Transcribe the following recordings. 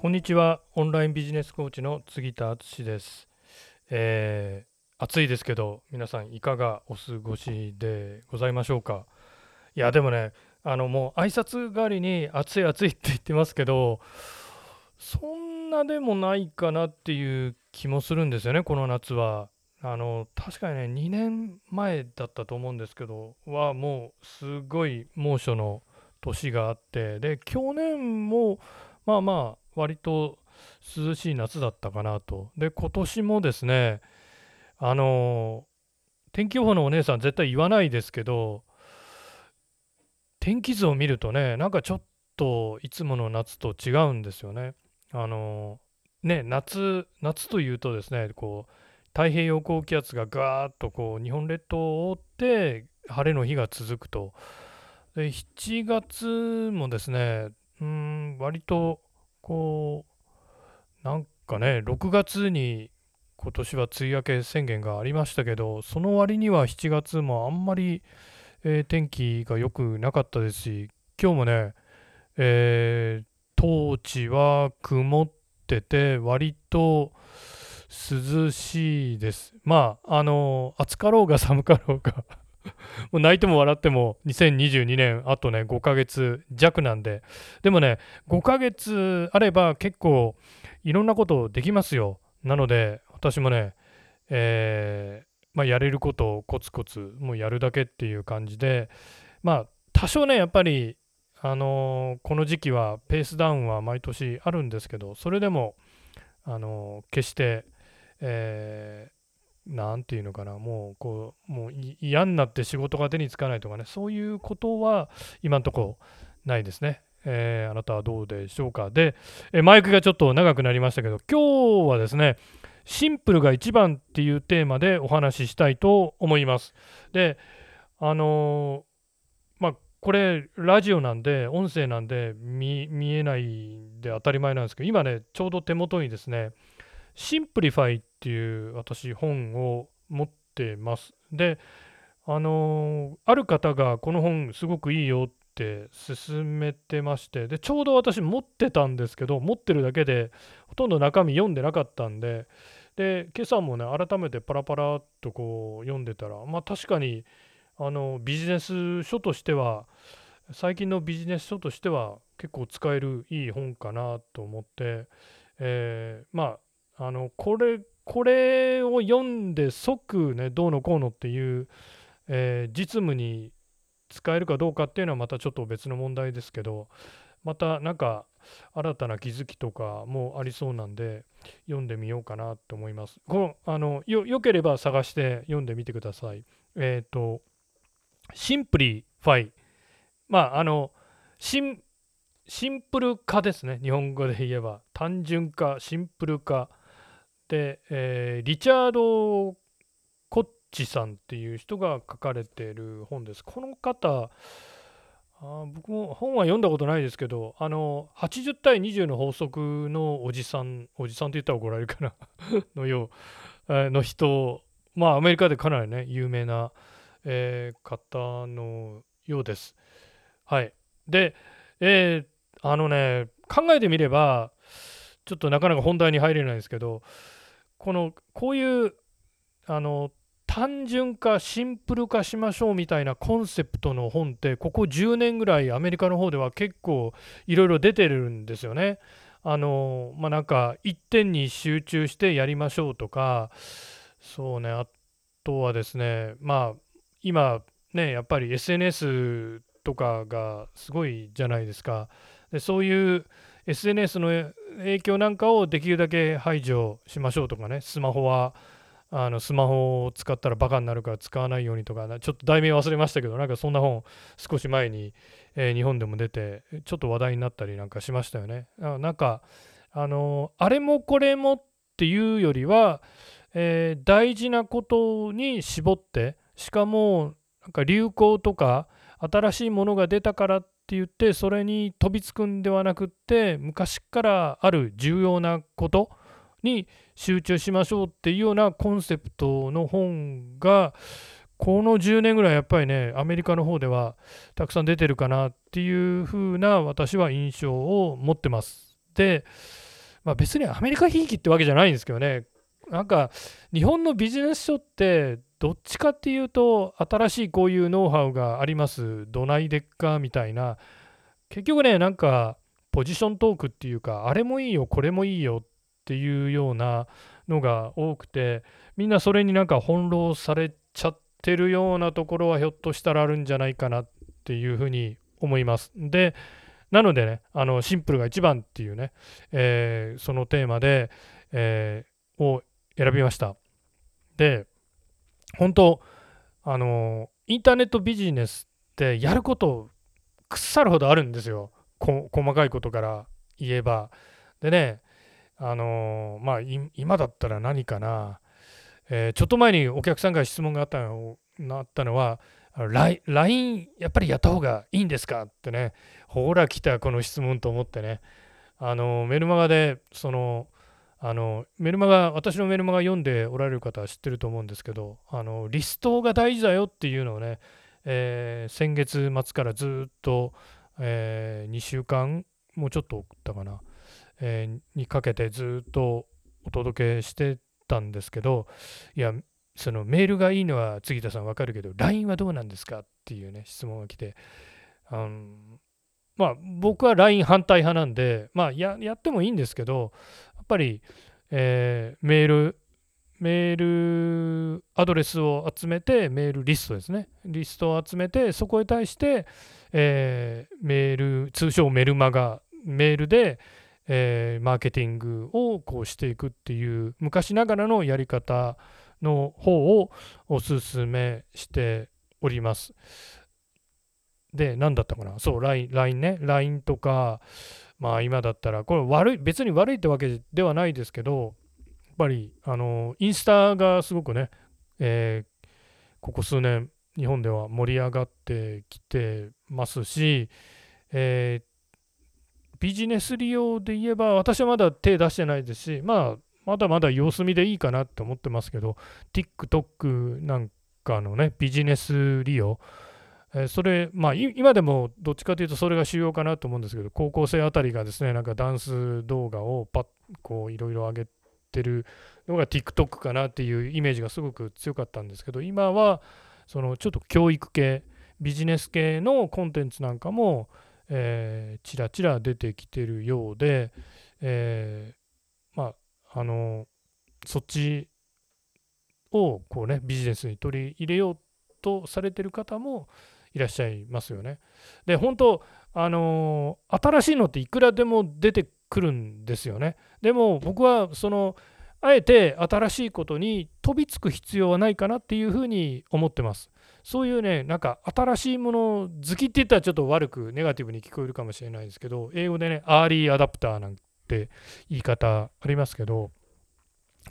こんにちは。オンラインビジネスコーチの杉田敦です。えー暑いですけど、皆さんいかがお過ごしでございましょうか？いや、でもね、あのもう挨拶代わりに暑い暑いって言ってますけど、そんなでもないかなっていう気もするんですよね、この夏は。あの確かにね、2年前だったと思うんですけど、はもうすごい猛暑の年があって、で、去年もまあまあ、割と涼しい夏だったかなと。で、今年もですね、あの天気予報のお姉さん絶対言わないですけど、天気図を見るとね、なんかちょっといつもの夏と違うんですよね。あのね、夏、夏というとですね、こう、太平洋高気圧がガーッとこう日本列島を覆って晴れの日が続くと。で7月もですね、うん、割とこう、なんかね、6月に今年は梅雨明け宣言がありましたけど、その割には7月もあんまり、えー天気が良くなかったですし、今日もね、えー、当地は曇ってて、割と涼しいです。まあ、あの暑かろうが寒かろうがも う泣いても笑っても2022年あとね5ヶ月弱なんで。でもね5ヶ月あれば結構いろんなことできますよ。なので私もねえーまあ、やれることをコツコツもうやるだけっていう感じで。まあ多少ねやっぱりあのーこの時期はペースダウンは毎年あるんですけどそれでもあのー決してえーなんていうのかな、もうこう、もう嫌になって仕事が手につかないとかね、そういうことは今のところないですね。えーあなたはどうでしょうか。で、えーマイクがちょっと長くなりましたけど、今日はですね、シンプルが一番っていうテーマでお話ししたいと思います。で、あのーまあ、これ、ラジオなんで、音声なんで見見えないんで当たり前なんですけど、今ね、ちょうど手元にですね、Simplify っていう私本を持ってます。で、あのーある方がこの本すごくいいよって勧めてまして、で、ちょうど私持ってたんですけど、持ってるだけでほとんど中身読んでなかったんで、で、今朝もね、改めてパラパラっとこう読んでたら、まあ確かにあのビジネス書としては、最近のビジネス書としては結構使えるいい本かなと思って、えーまああのこれこれを読んで即ねどうのこうのっていう、えー実務に使えるかどうかっていうのはまたちょっと別の問題ですけどまたなんか新たな気づきとかもありそうなんで読んでみようかなと思います。このあのよよければ探して読んでみてください。えっ、と Simplify まああのシンシンプル化ですね日本語で言えば単純化シンプル化、えーリチャード・コッチさんっていう人が書かれている本です。この方あ僕も本は読んだことないですけどあの80対20の法則のおじさんおじさんって言ったら怒られるかな のようえーの人まあアメリカでかなりね有名な、えー方のようです。はい。で、えーあのね考えてみればちょっとなかなか本題に入れないですけどこのこういうあの単純化シンプル化しましょうみたいなコンセプトの本ってここ10年ぐらいアメリカの方では結構いろいろ出てるんですよね。あのまあなんか一点に集中してやりましょうとかそうねあとはですねまあ今ねやっぱり SNS とかがすごいじゃないですか。でそういう SNS の影響なんかをできるだけ排除しましょうとかねスマホはあのスマホを使ったらバカになるから使わないようにとかちょっと題名忘れましたけどなんかそんな本少し前に、えー日本でも出てちょっと話題になったりなんかしましたよね。なんかあのあれもこれもっていうよりは、えー大事なことに絞ってしかもなんか流行とか新しいものが出たからって言ってそれに飛びつくんではなくって昔からある重要なことに集中しましょうっていうようなコンセプトの本がこの10年ぐらいやっぱりねアメリカの方ではたくさん出てるかなっていう風な私は印象を持ってます。でまあ、別にアメリカひいきってわけじゃないんですけどねなんか日本のビジネス書ってどっちかっていうと新しいこういうノウハウがありますどないでっかみたいな結局ねなんかポジショントークっていうかあれもいいよこれもいいよっていうようなのが多くてみんなそれになんか翻弄されちゃってるようなところはひょっとしたらあるんじゃないかなっていうふうに思います。でなのでねあのシンプルが一番っていうね、えー、そのテーマで、えー、を選びました。で本当あのインターネットビジネスってやること腐るほどあるんですよ。細かいことから言えば。でねあのまあ今だったら何かな、えー、ちょっと前にお客さんから質問があったのあったのは LINE やっぱりやった方がいいんですかってね。ほら来たこの質問と思ってね。あのメルマガでそのあのメルマガ私のメルマガ読んでおられる方は知ってると思うんですけどあのリストが大事だよっていうのをね、えー、先月末からずっと、えー、2週間もうちょっと送ったかな、えー、にかけてずっとお届けしてたんですけどいやそのメールがいいのは杉田さんわかるけど LINE はどうなんですかっていうね質問が来てあのまあ僕は LINE 反対派なんでまあやってもいいんですけどぱり、えー、メール、メールアドレスを集めて、メールリストですね。リストを集めて、そこに対して、えー、メール、通称メルマガ、メールで、えー、マーケティングをこうしていくっていう昔ながらのやり方の方をお勧めしております。で、何だったかなそう、LINE ね。LINE とか、まあ今だったら、これ悪い、別に悪いってわけではないですけど、やっぱり、あの、インスタがすごくね、えー、ここ数年、日本では盛り上がってきてますし、えー、ビジネス利用で言えば、私はまだ手出してないですし、まあ、まだまだ様子見でいいかなって思ってますけど、TikTok なんかのね、ビジネス利用、え、それ、まあ、今でもどっちかというとそれが主要かなと思うんですけど、高校生あたりがですね、なんかダンス動画をパッ、こう、いろいろ上げてるのが TikTok かなっていうイメージがすごく強かったんですけど、今は、そのちょっと教育系、ビジネス系のコンテンツなんかも、えー、ちらちら出てきてるようで、えー、まあ、あの、そっちをこうね、ビジネスに取り入れようとされてる方も、いらっしゃいますよね。で、本当、あのー、新しいのっていくらでも出てくるんですよね。でも僕はそのあえて新しいことに飛びつく必要はないかなっていうふうに思ってます。そういうね、なんか新しいもの好きって言ったらちょっと悪くネガティブに聞こえるかもしれないですけど、英語でね、アーリーアダプターなんて言い方ありますけど、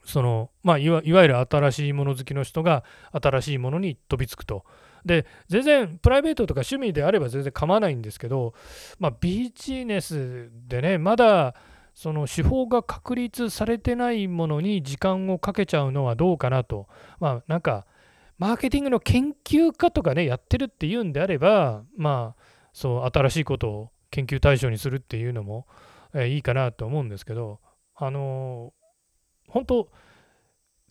そのまあいわゆる新しいもの好きの人が新しいものに飛びつくと。で全然プライベートとか趣味であれば全然構わないんですけど、まあ、ビジネスでねまだその手法が確立されてないものに時間をかけちゃうのはどうかなとまあなんかマーケティングの研究家とかねやってるっていうんであればまあそう新しいことを研究対象にするっていうのも、え、いいかなと思うんですけどあの、本当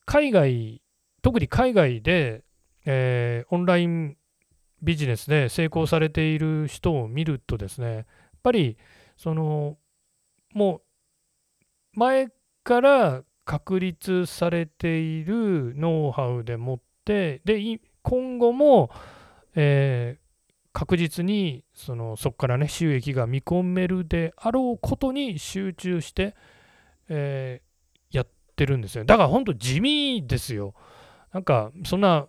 海外特に海外でえー、オンラインビジネスで成功されている人を見るとですねやっぱりそのもう前から確立されているノウハウでもってで今後も、えー、確実にそのそこからね収益が見込めるであろうことに集中して、えー、ってるんですよだから本当地味ですよなんかそんな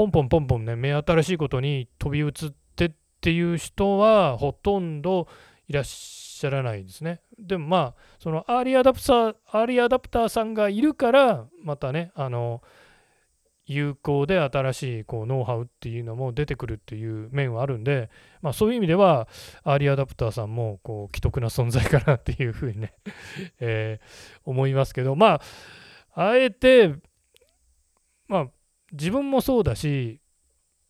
ポンポンポンポンね、目新しいことに飛び移ってっていう人はほとんどいらっしゃらないですね。でもまあ、そのアーリーアダプター、アーリーアダプターさんがいるから、またね、あの、有効で新しいこうノウハウっていうのも出てくるっていう面はあるんで、まあ、そういう意味ではアーリーアダプターさんもこう奇特な存在かなっていうふうにね えー、思いますけどまああえてまあ自分もそうだし、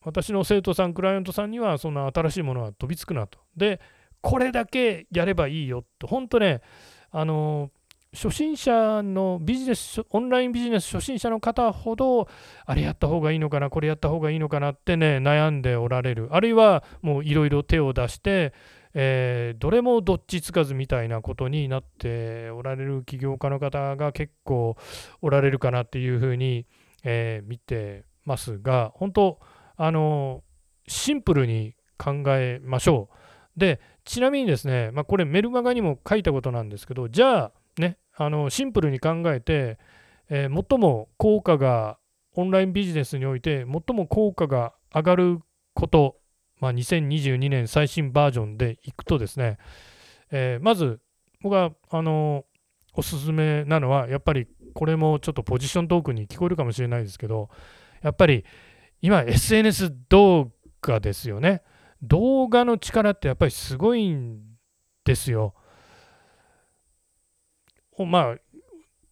私の生徒さん、クライアントさんには、そんな新しいものは飛びつくなと。で、これだけやればいいよと、本当ね、あの初心者のビジネスオンラインビジネス初心者の方ほどあれやった方がいいのかなこれやった方がいいのかなってね悩んでおられる。あるいはもういろいろ手を出して、えー、どれもどっちつかずみたいなことになっておられる起業家の方が結構おられるかなっていうふうに、えー、見てますが本当あのシンプルに考えましょう。でちなみにですね、まあ、これメルマガにも書いたことなんですけどじゃあねあのシンプルに考えて、えー、最も効果がオンラインビジネスにおいて最も効果が上がること、まあ、2022年最新バージョンでいくとですね、えー、まず僕はあのおすすめなのはやっぱりこれもちょっとポジショントークに聞こえるかもしれないですけどやっぱり今 SNS 動画ですよね。動画の力ってやっぱりすごいんですよ。まあ、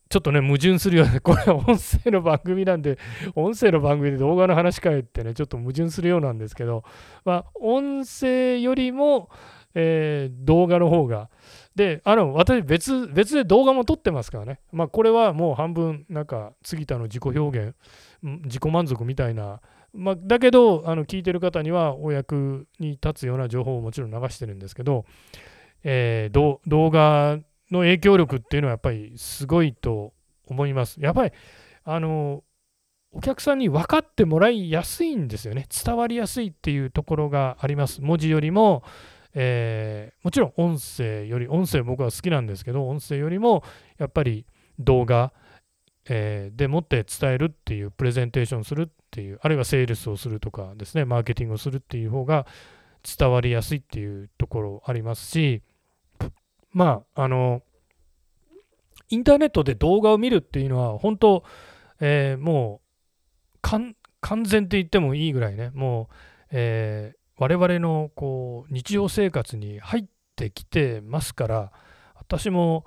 ちょっとね、矛盾するような、これは音声の番組なんで、音声の番組で動画の話かえってね、ちょっと矛盾するようなんですけど、まあ、音声よりも、えー、動画の方が、で、あの、私別、別で動画も撮ってますからね。まあ、これはもう半分、なんか、杉田の自己表現、自己満足みたいな、まあ、だけど、あの、聞いてる方には、お役に立つような情報をもちろん流してるんですけど、えー、動画の影響力っていうのはやっぱりすごいと思います。やっぱりあのお客さんに分かってもらいやすいんですよね。伝わりやすいっていうところがあります。文字よりも、えー、もちろん音声より、音声僕は好きなんですけど、音声よりもやっぱり動画、えー、でもって伝えるっていう、プレゼンテーションするっていう、あるいはセールスをするとかですね、マーケティングをするっていう方が伝わりやすいっていうところありますし、まあ、あの、インターネットで動画を見るっていうのは、本当、えー、もう、完全って言ってもいいぐらいね、もう、えー、我々のこう日常生活に入ってきてますから、私も、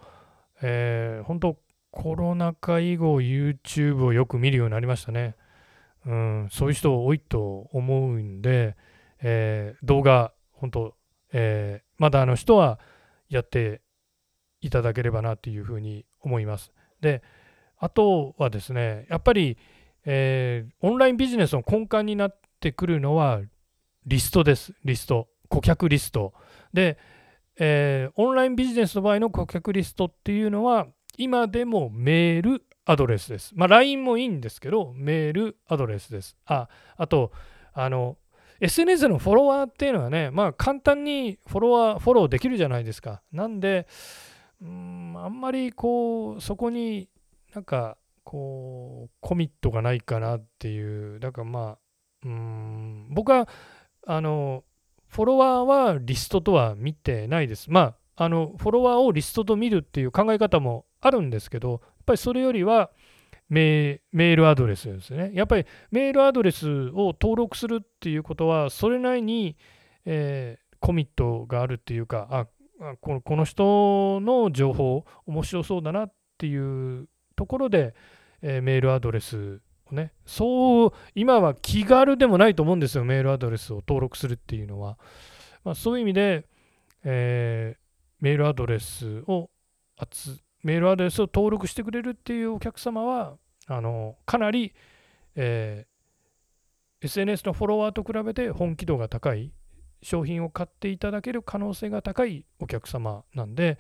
えー、本当、コロナ禍以後、YouTube をよく見るようになりましたね。うん、そういう人多いと思うんで、えー、動画、本当、えー、まだあの人はやっていただければなというふうに思います。で、あとはですね、やっぱり、えー、オンラインビジネスの根幹になってくるのはリストです。リスト。顧客リスト。で、えー、オンラインビジネスの場合の顧客リストっていうのは、今でもメールアドレスです。まあ、LINE もいいんですけど、メールアドレスです。あ、あと、あの、SNS のフォロワーっていうのはね、まあ簡単にフォロワー、フォローできるじゃないですか。なんで、うん、あんまりこう、そこになんか、こう、コミットがないかなっていう、だからまあ、うん、僕は、あの、フォロワーはリストとは見てないです。まあ、あの、フォロワーをリストと見るっていう考え方もあるんですけど、やっぱりそれよりは、メールアドレスですね。やっぱりメールアドレスを登録するっていうことは、それなりに、えー、コミットがあるっていうか、あこのこの人の情報、面白そうだなっていうところで、えー、メールアドレスをね、そう、今は気軽でもないと思うんですよ、メールアドレスを登録するっていうのは。まあ、そういう意味で、えー、メールアドレスをメールアドレスを登録してくれるっていうお客様は、あのかなり、えー、SNS のフォロワーと比べて本気度が高い、商品を買っていただける可能性が高いお客様なんで、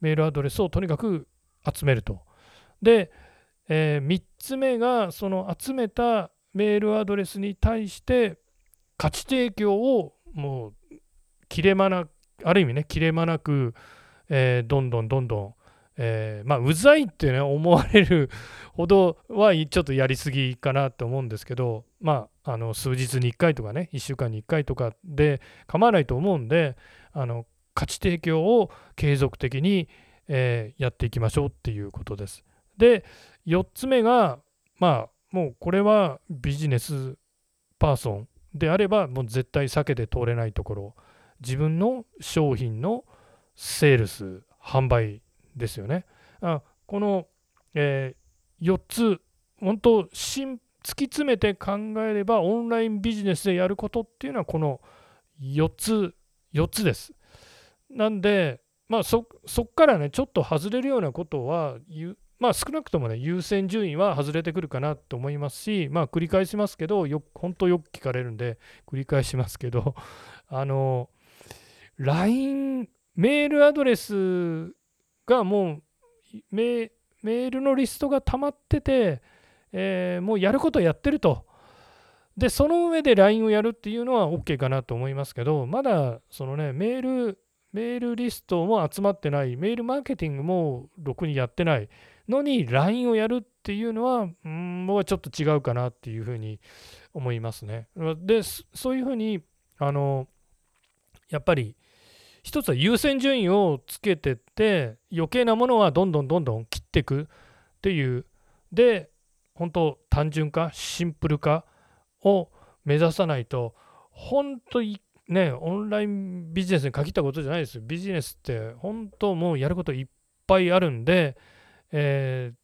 メールアドレスをとにかく集めると。で、えー、3つ目が、その集めたメールアドレスに対して価値提供をもう切れ間なく、ある意味ね、切れ間なく、えー、どんどんどんどんえー、まあ、うざいってね、思われるほどはちょっとやりすぎかなと思うんですけど、まあ、あの数日に1回とかね、1週間に1回とかで構わないと思うんで、あの価値提供を継続的に、えー、やっていきましょうっていうことです。で、4つ目が、まあ、もうこれはビジネスパーソンであれば、もう絶対避けて通れないところ、自分の商品のセールス、販売ですよね。あこの、えー、4つ、本当、突き詰めて考えれば、オンラインビジネスでやることっていうのは、この4つ、4つです。なんで、まあそそっからねちょっと外れるようなことはまあ少なくともね優先順位は外れてくるかなと思いますしまあ繰り返しますけどよ本当よく聞かれるんで繰り返しますけどあの LINE メールアドレスがもうメールのリストが溜まってて、えー、もうやることやってると。で、その上で LINE をやるっていうのは OK かなと思いますけど、まだそのね、メール、メールリストも集まってない、メールマーケティングもろくにやってないのに LINE をやるっていうのは、うん、僕はちょっと違うかなっていうふうに思いますね。で、そういうふうに、あの、やっぱり、一つは優先順位をつけてって余計なものはどんどんどんどん切っていくっていう。で本当単純化シンプル化を目指さないと本当にねオンラインビジネスに限ったことじゃないですビジネスって本当もうやることいっぱいあるんで、えー、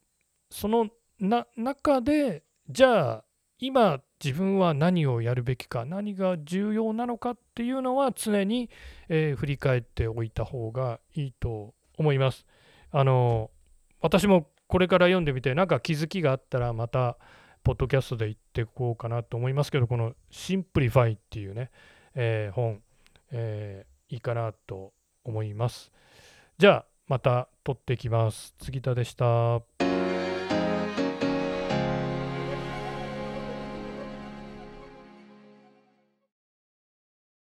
そのな中でじゃあ今自分は何をやるべきか何が重要なのかっていうのは常に、えー、振り返っておいた方がいいと思います。あの私もこれから読んでみて何か気づきがあったらまたポッドキャストで言っていこうかなと思いますけどこの「シンプリファイ」っていうね、えー、本、えー、いいかなと思います。じゃあまた撮ってきます。杉田でした。